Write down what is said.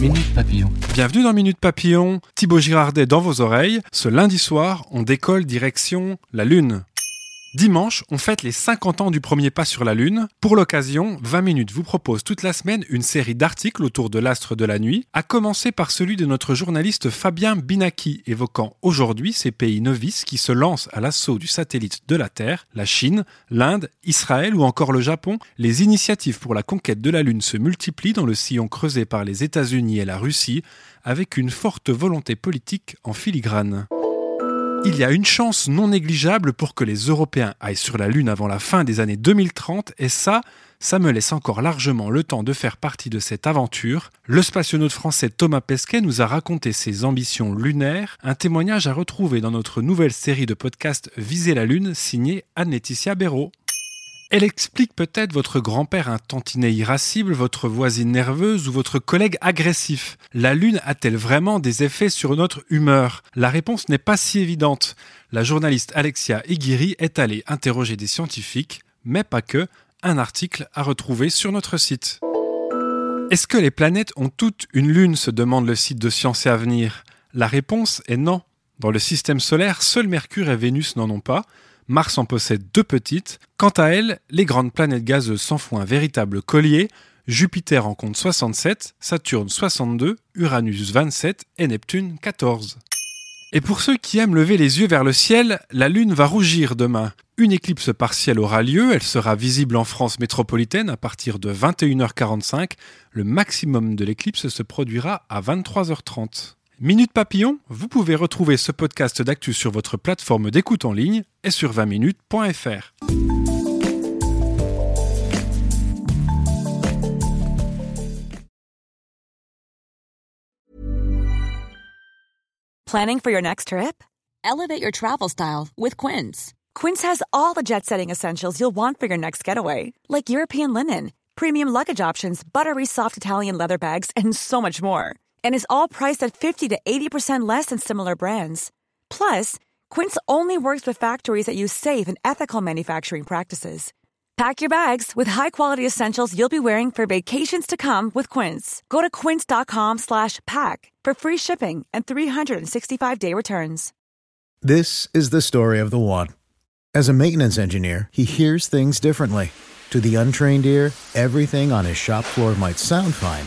Minute Papillon. Bienvenue dans Minute Papillon. Thibaut Girardet dans vos oreilles. Ce lundi soir, on décolle direction la Lune. Dimanche, on fête les 50 ans du premier pas sur la Lune. Pour l'occasion, 20 minutes vous propose toute la semaine une série d'articles autour de l'astre de la nuit, à commencer par celui de notre journaliste Fabien Binaki, évoquant aujourd'hui ces pays novices qui se lancent à l'assaut du satellite de la Terre, la Chine, l'Inde, Israël ou encore le Japon. Les initiatives pour la conquête de la Lune se multiplient dans le sillon creusé par les États-Unis et la Russie, avec une forte volonté politique en filigrane. Il y a une chance non négligeable pour que les Européens aillent sur la Lune avant la fin des années 2030, et ça, ça me laisse encore largement le temps de faire partie de cette aventure. Le spationaute français Thomas Pesquet nous a raconté ses ambitions lunaires, un témoignage à retrouver dans notre nouvelle série de podcasts Viser la Lune, signée Anne-Laetitia Béraud. Elle explique peut-être votre grand-père un tantinet irascible, votre voisine nerveuse ou votre collègue agressif. La Lune a-t-elle vraiment des effets sur notre humeur? La réponse n'est pas si évidente. La journaliste Alexia Iguiri est allée interroger des scientifiques, mais pas que, un article à retrouver sur notre site. Est-ce que les planètes ont toutes une Lune? se demande le site de Science et Avenir. La réponse est non. Dans le système solaire, seuls Mercure et Vénus n'en ont pas. Mars en possède deux petites. Quant à elles, les grandes planètes gazeuses s'en font un véritable collier. Jupiter en compte 67, Saturne 62, Uranus 27 et Neptune 14. Et pour ceux qui aiment lever les yeux vers le ciel, la Lune va rougir demain. Une éclipse partielle aura lieu, elle sera visible en France métropolitaine à partir de 21h45. Le maximum de l'éclipse se produira à 23h30. Minute Papillon, vous pouvez retrouver ce podcast d'actu sur votre plateforme d'écoute en ligne et sur 20minutes.fr. Planning for your next trip? Elevate your travel style with Quince. Quince has all the jet setting essentials you'll want for your next getaway, like European linen, premium luggage options, buttery soft Italian leather bags, and so much more and is all priced at 50 to 80% less than similar brands. Plus, Quince only works with factories that use safe and ethical manufacturing practices. Pack your bags with high-quality essentials you'll be wearing for vacations to come with Quince. Go to quince.com/pack for free shipping and 365-day returns. This is the story of the one. As a maintenance engineer, he hears things differently. To the untrained ear, everything on his shop floor might sound fine